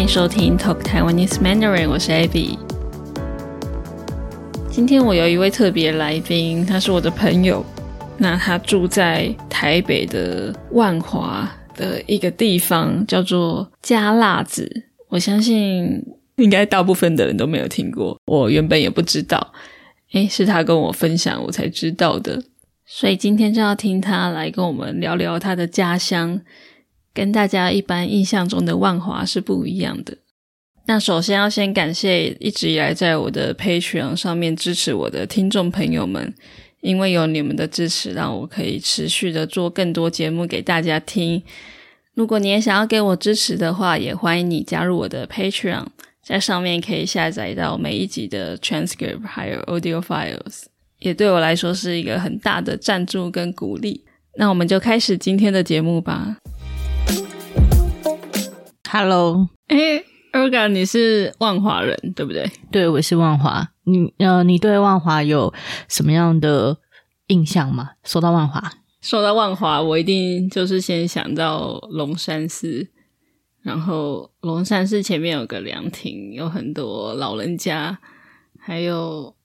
欢迎收听 Talk Taiwanese Mandarin，我是 Abby。今天我有一位特别来宾，他是我的朋友。那他住在台北的万华的一个地方，叫做加辣子。我相信应该大部分的人都没有听过，我原本也不知道。诶，是他跟我分享，我才知道的。所以今天就要听他来跟我们聊聊他的家乡，跟大家一般印象中的万华是不一样的。那首先要先感谢一直以来在我的 Patreon 上面支持我的听众朋友们，因为有你们的支持，让我可以持续的做更多节目给大家听。如果你也想要给我支持的话，也欢迎你加入我的 Patreon，在上面可以下载到每一集的 transcript 还有 audio files。也对我来说是一个很大的赞助跟鼓励。那我们就开始今天的节目吧。Hello，哎，Erga，你是万华人对不对？对，我是万华。你呃，你对万华有什么样的印象吗？说到万华，说到万华，我一定就是先想到龙山寺。然后龙山寺前面有个凉亭，有很多老人家，还有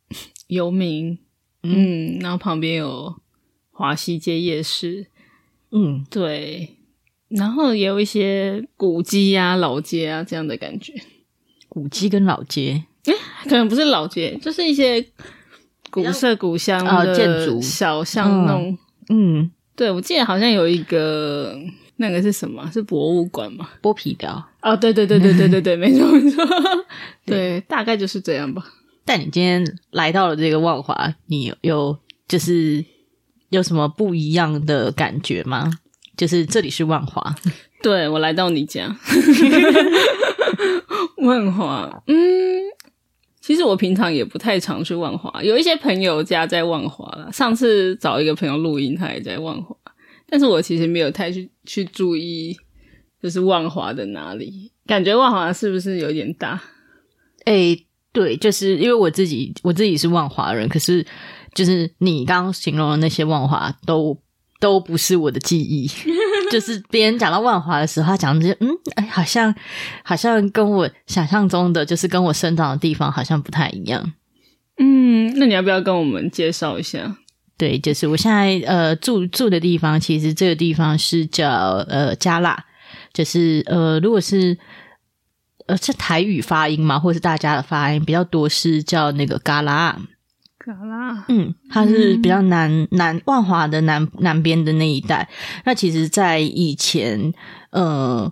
游民。嗯，然后旁边有华西街夜市，嗯，对，然后也有一些古迹啊、老街啊这样的感觉。古迹跟老街，哎，可能不是老街，就是一些古色古香的建筑、小巷弄。嗯，对，我记得好像有一个那个是什么？是博物馆吗？剥皮雕。哦，对对对对对对对，没错没错，对，大概就是这样吧。但你今天来到了这个万华，你有就是有什么不一样的感觉吗？就是这里是万华，对我来到你家，万华，嗯，其实我平常也不太常去万华，有一些朋友家在万华了。上次找一个朋友录音，他也在万华，但是我其实没有太去去注意，就是万华的哪里，感觉万华是不是有点大？哎。对，就是因为我自己，我自己是万华人，可是就是你刚刚形容的那些万华，都都不是我的记忆。就是别人讲到万华的时候，他讲这些，嗯，哎，好像好像跟我想象中的，就是跟我生长的地方好像不太一样。嗯，那你要不要跟我们介绍一下？对，就是我现在呃住住的地方，其实这个地方是叫呃加辣，就是呃如果是。呃，是台语发音嘛？或是大家的发音比较多？是叫那个嘎拉，嘎拉。嗯，它是比较南南万华的南南边的那一带。那其实，在以前，呃，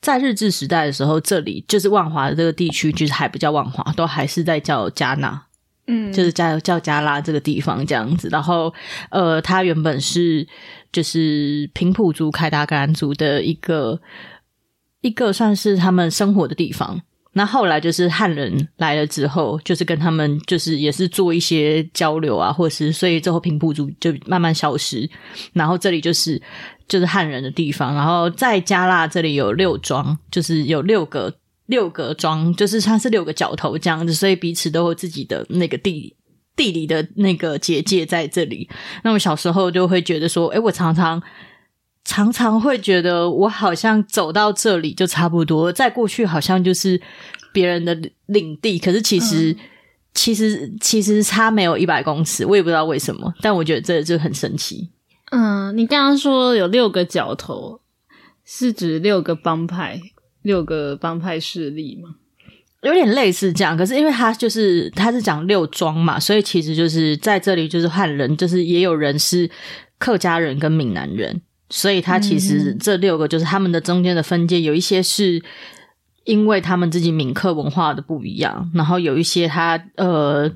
在日治时代的时候，这里就是万华的这个地区，就是还不叫万华，都还是在叫加纳。嗯，就是叫叫加拉这个地方这样子。然后，呃，它原本是就是平埔族、凯达格兰族的一个。一个算是他们生活的地方，那后来就是汉人来了之后，就是跟他们就是也是做一些交流啊，或者是所以最后平埔族就慢慢消失，然后这里就是就是汉人的地方，然后在加纳这里有六庄，就是有六个六个庄，就是它是六个角头这样子，所以彼此都有自己的那个地地理的那个结界在这里。那么小时候就会觉得说，哎，我常常。常常会觉得我好像走到这里就差不多，在过去好像就是别人的领地，可是其实其实其实差没有一百公尺，我也不知道为什么，但我觉得这就很神奇。嗯，你刚刚说有六个角头，是指六个帮派、六个帮派势力吗？有点类似这样，可是因为他就是他是讲六庄嘛，所以其实就是在这里就是汉人，就是也有人是客家人跟闽南人。所以，他其实这六个就是他们的中间的分界，有一些是因为他们自己闽客文化的不一样，然后有一些他呃，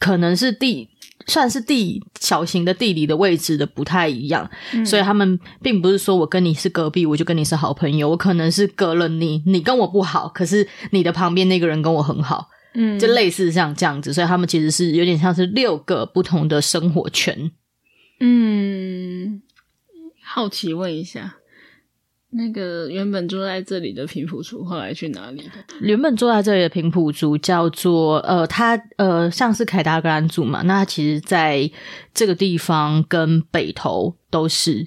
可能是地算是地小型的地理的位置的不太一样，所以他们并不是说我跟你是隔壁，我就跟你是好朋友，我可能是隔了你，你跟我不好，可是你的旁边那个人跟我很好，嗯，就类似像这样子，所以他们其实是有点像是六个不同的生活圈，嗯。好奇问一下，那个原本住在这里的平埔族后来去哪里了？原本住在这里的平埔族叫做呃，他呃，像是凯达格兰族嘛。那其实在这个地方跟北投都是，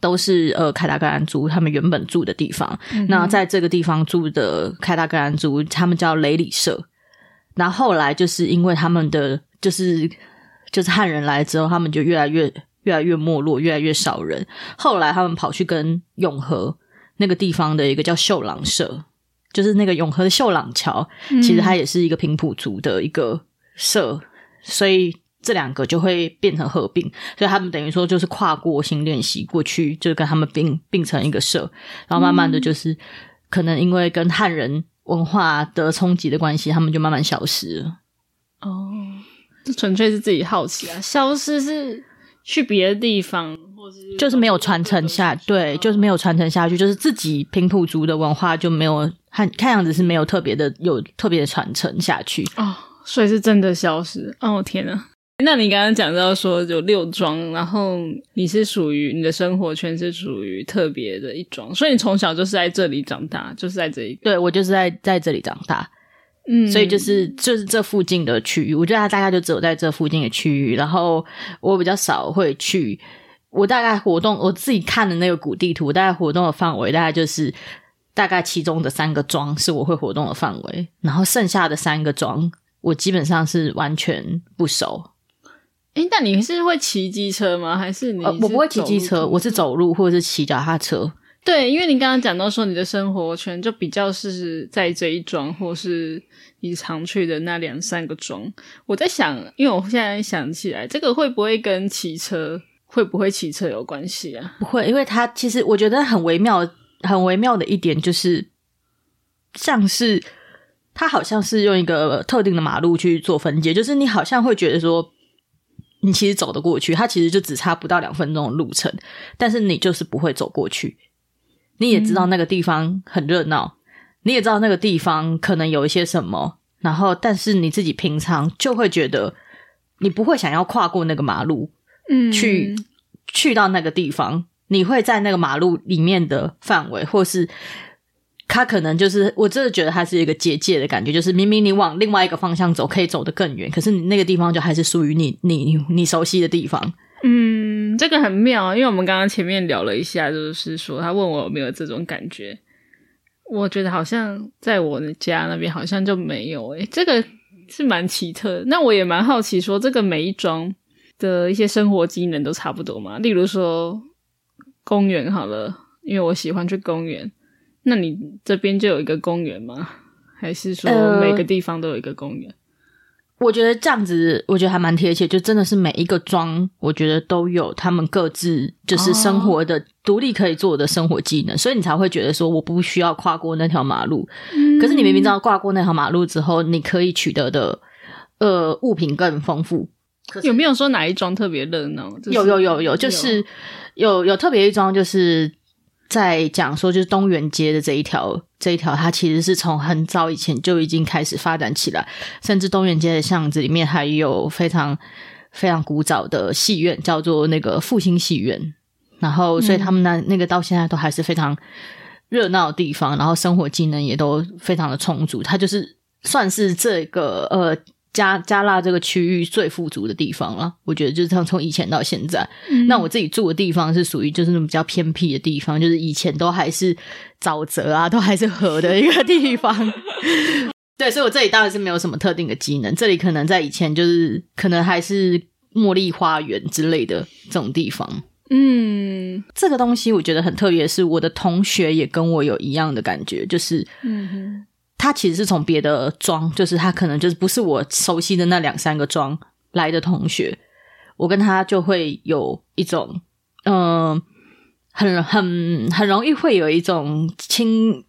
都是呃凯达格兰族他们原本住的地方。那在这个地方住的凯达格兰族，他们叫雷里社。然后后来就是因为他们的就是就是汉人来之后，他们就越来越越来越没落，越来越少人。后来他们跑去跟永和那个地方的一个叫秀朗社，就是那个永和的秀朗桥，其实它也是一个平埔族的一个社，所以这两个就会变成合并，所以他们等于说就是跨过新练习过去，就跟他们并并成一个社，然后慢慢的就是可能因为跟汉人。文化的冲击的关系，他们就慢慢消失了。哦，这纯粹是自己好奇啊！消失是去别的地方，或是就是没有传承下，对，就是没有传承下去，就是自己平埔族的文化就没有看看样子是没有特别的有特别的传承下去哦，所以是真的消失。哦天呐！那你刚刚讲到说有六庄，然后你是属于你的生活圈是属于特别的一庄，所以你从小就是在这里长大，就是在这里。对我就是在在这里长大，嗯，所以就是就是这附近的区域，我觉得它大概就只有在这附近的区域。然后我比较少会去，我大概活动我自己看的那个古地图，大概活动的范围大概就是大概其中的三个庄是我会活动的范围，然后剩下的三个庄我基本上是完全不熟。哎，那你是会骑机车吗？还是你？我不会骑机车，我是走路或者是骑脚踏车。对，因为你刚刚讲到说你的生活圈就比较是在这一庄，或是你常去的那两三个庄。我在想，因为我现在想起来，这个会不会跟骑车会不会骑车有关系啊？不会，因为它其实我觉得很微妙，很微妙的一点就是，像是它好像是用一个特定的马路去做分界，就是你好像会觉得说。你其实走得过去，它其实就只差不到两分钟的路程，但是你就是不会走过去。你也知道那个地方很热闹，你也知道那个地方可能有一些什么，然后但是你自己平常就会觉得你不会想要跨过那个马路，嗯，去去到那个地方，你会在那个马路里面的范围，或是。他可能就是，我真的觉得他是一个结界的感觉，就是明明你往另外一个方向走，可以走得更远，可是你那个地方就还是属于你你你熟悉的地方。嗯，这个很妙，因为我们刚刚前面聊了一下，就是说他问我有没有这种感觉，我觉得好像在我的家那边好像就没有，诶，这个是蛮奇特。那我也蛮好奇，说这个每一桩的一些生活机能都差不多吗？例如说公园好了，因为我喜欢去公园。那你这边就有一个公园吗？还是说每个地方都有一个公园？我觉得这样子，我觉得还蛮贴切。就真的是每一个庄，我觉得都有他们各自就是生活的独立可以做的生活技能，所以你才会觉得说我不需要跨过那条马路。可是你明明知道跨过那条马路之后，你可以取得的呃物品更丰富。有没有说哪一庄特别热闹？有有有有，就是有有特别一庄就是。在讲说，就是东园街的这一条，这一条它其实是从很早以前就已经开始发展起来，甚至东园街的巷子里面还有非常非常古早的戏院，叫做那个复兴戏院。然后，所以他们那那个到现在都还是非常热闹的地方，然后生活技能也都非常的充足。它就是算是这个呃。加加纳这个区域最富足的地方了，我觉得就是从从以前到现在，那我自己住的地方是属于就是那种比较偏僻的地方，就是以前都还是沼泽啊，都还是河的一个地方。对，所以我这里当然是没有什么特定的机能，这里可能在以前就是可能还是茉莉花园之类的这种地方。嗯，这个东西我觉得很特别，是我的同学也跟我有一样的感觉，就是嗯。他其实是从别的庄，就是他可能就是不是我熟悉的那两三个庄来的同学，我跟他就会有一种，嗯，很很很容易会有一种亲，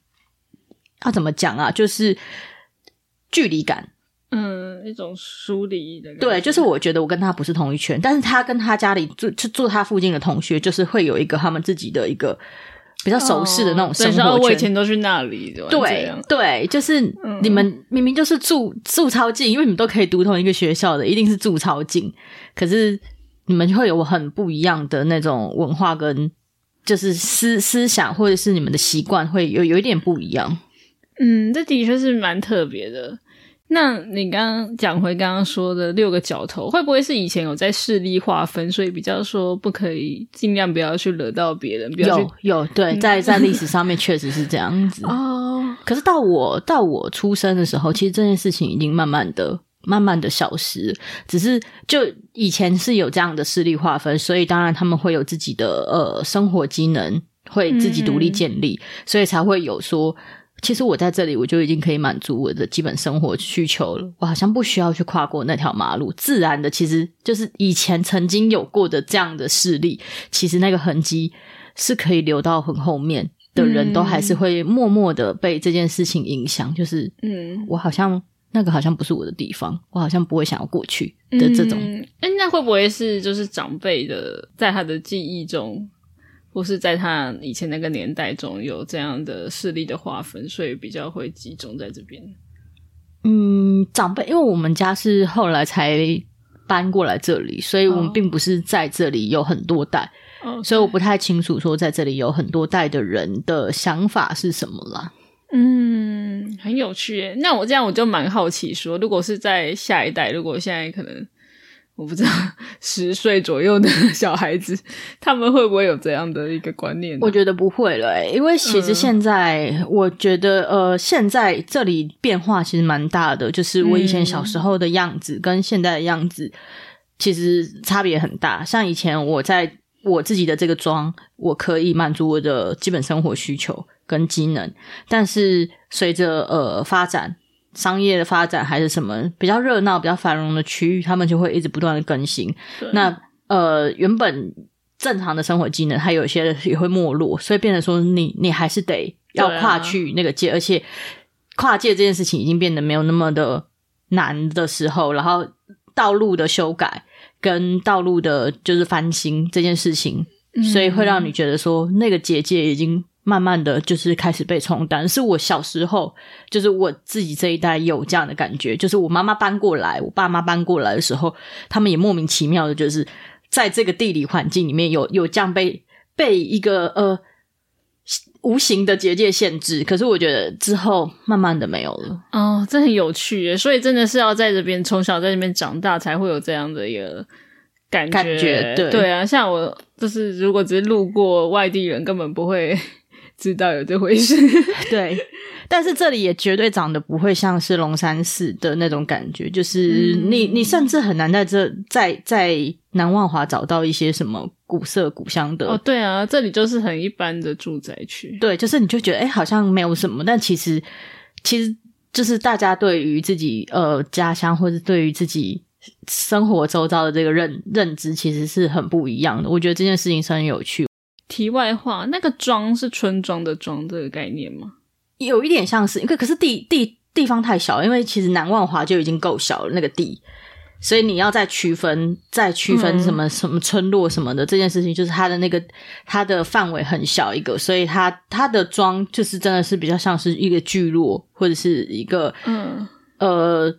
要怎么讲啊？就是距离感，嗯，一种疏离的。对，就是我觉得我跟他不是同一圈，但是他跟他家里住就住他附近的同学，就是会有一个他们自己的一个。比较熟悉的那种生活圈，我以前都去那里。对对，就是你们明明就是住住超近，因为你们都可以读同一个学校的，一定是住超近。可是你们会有很不一样的那种文化跟就是思思想，或者是你们的习惯会有有一点不一样。嗯，这的确是蛮特别的。那你刚刚讲回刚刚说的六个角头，会不会是以前有在势力划分，所以比较说不可以尽量不要去惹到别人，不要有有对，在在历史上面确实是这样子。哦，可是到我到我出生的时候，其实这件事情已经慢慢的、慢慢的消失。只是就以前是有这样的势力划分，所以当然他们会有自己的呃生活机能，会自己独立建立，所以才会有说，其实我在这里我就已经可以满足我的基本生活需求了。我好像不需要去跨过那条马路，自然的，其实就是以前曾经有过的这样的事例，其实那个痕迹是可以留到很后面。的人都还是会默默的被这件事情影响，就是嗯我好像那个好像不是我的地方，我好像不会想要过去的这种。嗯，哎、那会不会是就是长辈的在他的记忆中，或是在他以前那个年代中有这样的势力的划分，所以比较会集中在这边？嗯，长辈，因为我们家是后来才搬过来这里，所以我们哦并不是在这里有很多代，哦所以我不太清楚说在这里有很多代的人的想法是什么啦。嗯，很有趣耶。那我这样我就蛮好奇说，如果是在下一代，如果现在可能我不知道 十岁左右的 小孩子，他们会不会有这样的一个观念呢？我觉得不会了、欸，因为其实嗯现在、我觉得呃，现在这里变化其实蛮大的，就是我以前小时候的样子跟现在的样子其实差别很大。像以前我在我自己的这个妆，我可以满足我的基本生活需求跟机能，但是随着呃发展。商业的发展还是什么比较热闹、比较繁荣的区域，他们就会一直不断的更新。那呃，原本正常的生活技能，它有些也会没落，所以变成说你你还是得要跨去那个界，而且跨界这件事情已经变得没有那么的难的时候，然后道路的修改跟道路的就是翻新这件事情，所以会让你觉得说那个结界已经。慢慢的就是开始被冲淡，是我小时候，就是我自己这一代有这样的感觉，就是我妈妈搬过来，我爸妈搬过来的时候，他们也莫名其妙的，就是在这个地理环境里面有有这样被被一个呃无形的结界限制。可是我觉得之后慢慢的没有了。哦，这很有趣耶，所以真的是要在这边从小在这边长大，才会有这样的一个感觉。感觉对对啊，像我就是如果只是路过外地人，根本不会知道有这回事。对，但是这里也绝对长得不会像是龙山寺的那种感觉，就是你你甚至很难在这在在南万华找到一些什么古色古香的。哦，对啊，这里就是很一般的住宅区。对，就是你就觉得哎、诶好像没有什么，但其实其实就是大家对于自己呃家乡或者对于自己生活周遭的这个认认知，其实是很不一样的。我觉得这件事情是很有趣，题外话，那个庄是村庄的庄这个概念吗？有一点像是，因为可是地地地方太小，因为其实南万华就已经够小了那个地。所以你要再区分，再区分什么、什么村落什么的这件事情，就是它的那个它的范围很小一个，所以它它的庄就是真的是比较像是一个聚落或者是一个嗯，呃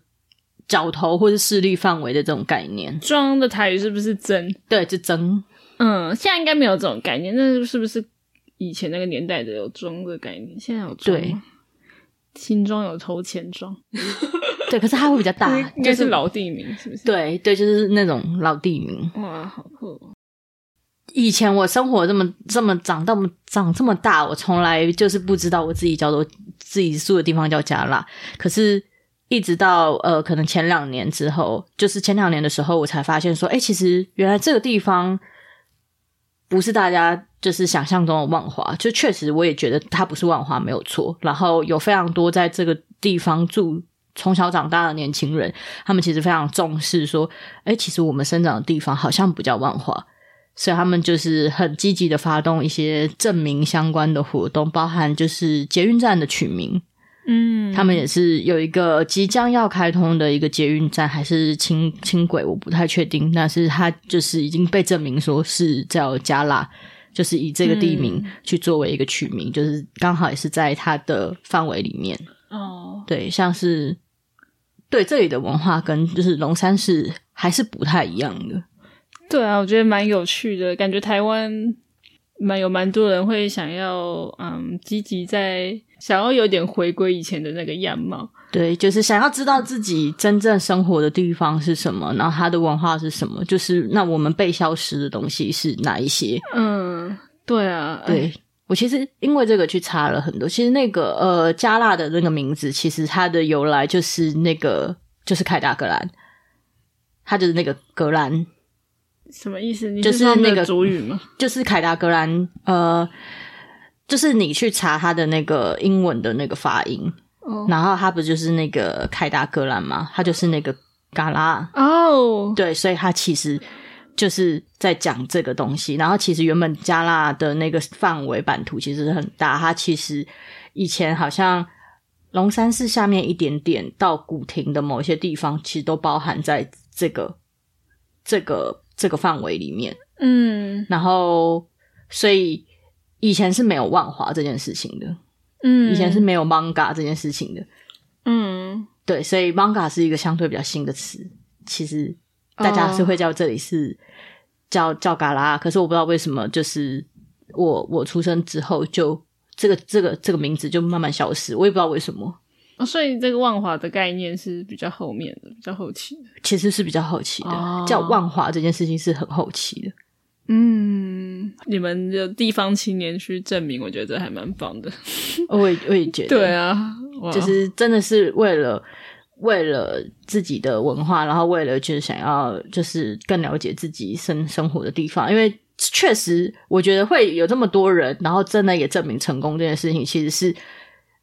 角头或是势力范围的这种概念。庄的台语是不是真？对，就争嗯，现在应该没有这种概念，那是不是以前那个年代的有庄的概念？现在有庄对吗？新庄有头前庄，对，可是它会比较大，应该就是老地名，是不是？，对对，就是那种老地名。哇，好酷哦！以前我生活这么这么长这么长这么大，我从来就是不知道我自己叫做自己住的地方叫加辣。可是，一直到呃，可能前两年之后，就是前两年的时候，我才发现说，哎、其实原来这个地方不是大家就是想象中的万华。就确实，我也觉得它不是万华没有错。然后有非常多在这个地方住。从小长大的年轻人，他们其实非常重视说，哎，其实我们生长的地方好像不叫万华，所以他们就是很积极的发动一些证明相关的活动，包含就是捷运站的取名，嗯，他们也是有一个即将要开通的一个捷运站，还是轻轻轨，我不太确定，但是它就是已经被证明说是叫加拉，就是以这个地名去作为一个取名，就是刚好也是在它的范围里面。哦，对，像是对这里的文化跟就是龙山市还是不太一样的。对啊，我觉得蛮有趣的，感觉台湾蛮有蛮多人会想要嗯积极在想要有点回归以前的那个样貌。对，就是想要知道自己真正生活的地方是什么，然后它的文化是什么，就是那我们被消失的东西是哪一些？嗯，对啊，对我其实因为这个去查了很多，其实那个呃加纳的那个名字，其实它的由来就是那个就是凯达格兰，它就是那个格兰，什么意思？你就是那个主语吗？就是凯达格兰，呃，就是你去查他的那个英文的那个发音，哦然后他不就是那个凯达格兰吗？他就是那个嘎拉，哦，对，所以他其实就是在讲这个东西。然后其实原本加拉的那个范围版图其实很大，它其实以前好像龙山寺下面一点点到古亭的某一些地方，其实都包含在这个这个这个范围里面。嗯然后，所以以前是没有万华这件事情的，嗯，以前是没有 manga 这件事情的。嗯对，所以 manga 是一个相对比较新的词。其实大家是会叫这里是叫叫嘎啦，可是我不知道为什么，就是我我出生之后就这个这个这个名字就慢慢消失，我也不知道为什么。哦，所以这个万华的概念是比较后面的，比较后期的。其实是比较后期的，哦叫万华这件事情是很后期的。嗯，你们有地方青年去证明，我觉得这还蛮棒的。我也我也觉得，对啊，就是真的是为了为了自己的文化，然后为了就是想要就是更了解自己生生活的地方，因为确实我觉得会有这么多人，然后真的也证明成功这件事情，其实是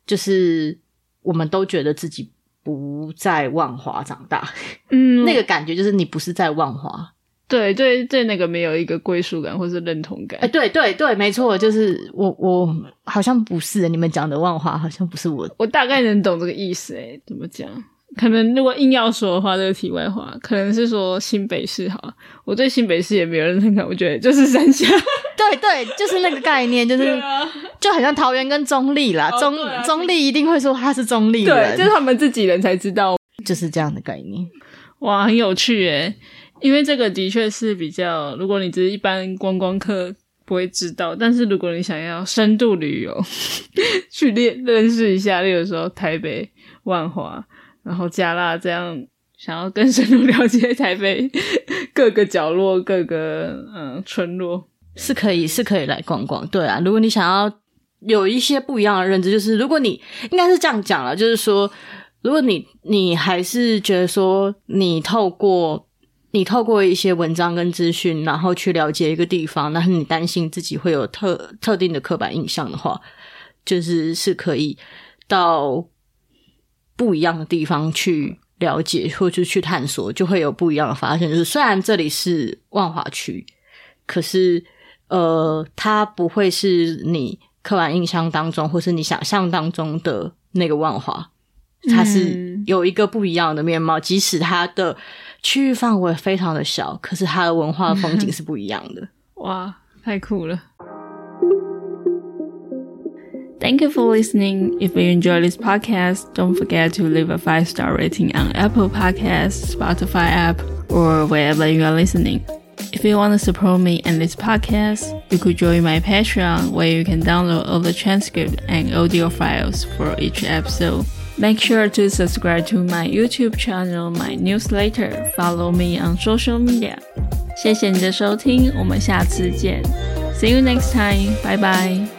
就是我们都觉得自己不在万华长大，嗯，那个感觉就是你不是在万华。对对对，那个没有一个归属感或是认同感。哎，对对对，没错，就是我我好像不是你们讲的万华，好像不是我我大概能懂这个意思，诶，怎么讲？可能如果硬要说的话，这个题外话，可能是说新北市好了。我对新北市也没有认同感，我觉得就是三峡。对对，就是那个概念，就是啊，就很像桃园跟中立啦，中哦对啊中立一定会说他是中立对，就是他们自己人才知道。就是这样的概念。哇，很有趣诶，因为这个的确是比较，如果你只是一般观光客不会知道，但是如果你想要深度旅游，去认认识一下，例如说台北、万华，然后加纳这样，想要更深入了解台北各个角落、各个嗯村落，是可以是可以来逛逛，对啊。如果你想要有一些不一样的认知，就是如果你应该是这样讲了，就是说，如果你你还是觉得说你透过你透过一些文章跟资讯，然后去了解一个地方，但是你担心自己会有特特定的刻板印象的话，就是是可以到不一样的地方去了解，或者去探索，就会有不一样的发现。就是虽然这里是万华区，可是呃，它不会是你刻板印象当中，或是你想象当中的那个万华，它是有一个不一样的面貌。即使它的区域范围非常的小，可是它的文化风景是不一样的。哇，太酷了！Thank you for listening. If you enjoy this podcast, don't forget to leave a five star rating on Apple Podcasts, Spotify app, or wherever you are listening. If you want to support me and this podcast, you could join my Patreon where you can download all the transcript and audio files for each episode. Make sure to subscribe to my YouTube channel, my newsletter, follow me on social media. 谢谢你的收听，我们下次见。See you next time. Bye bye.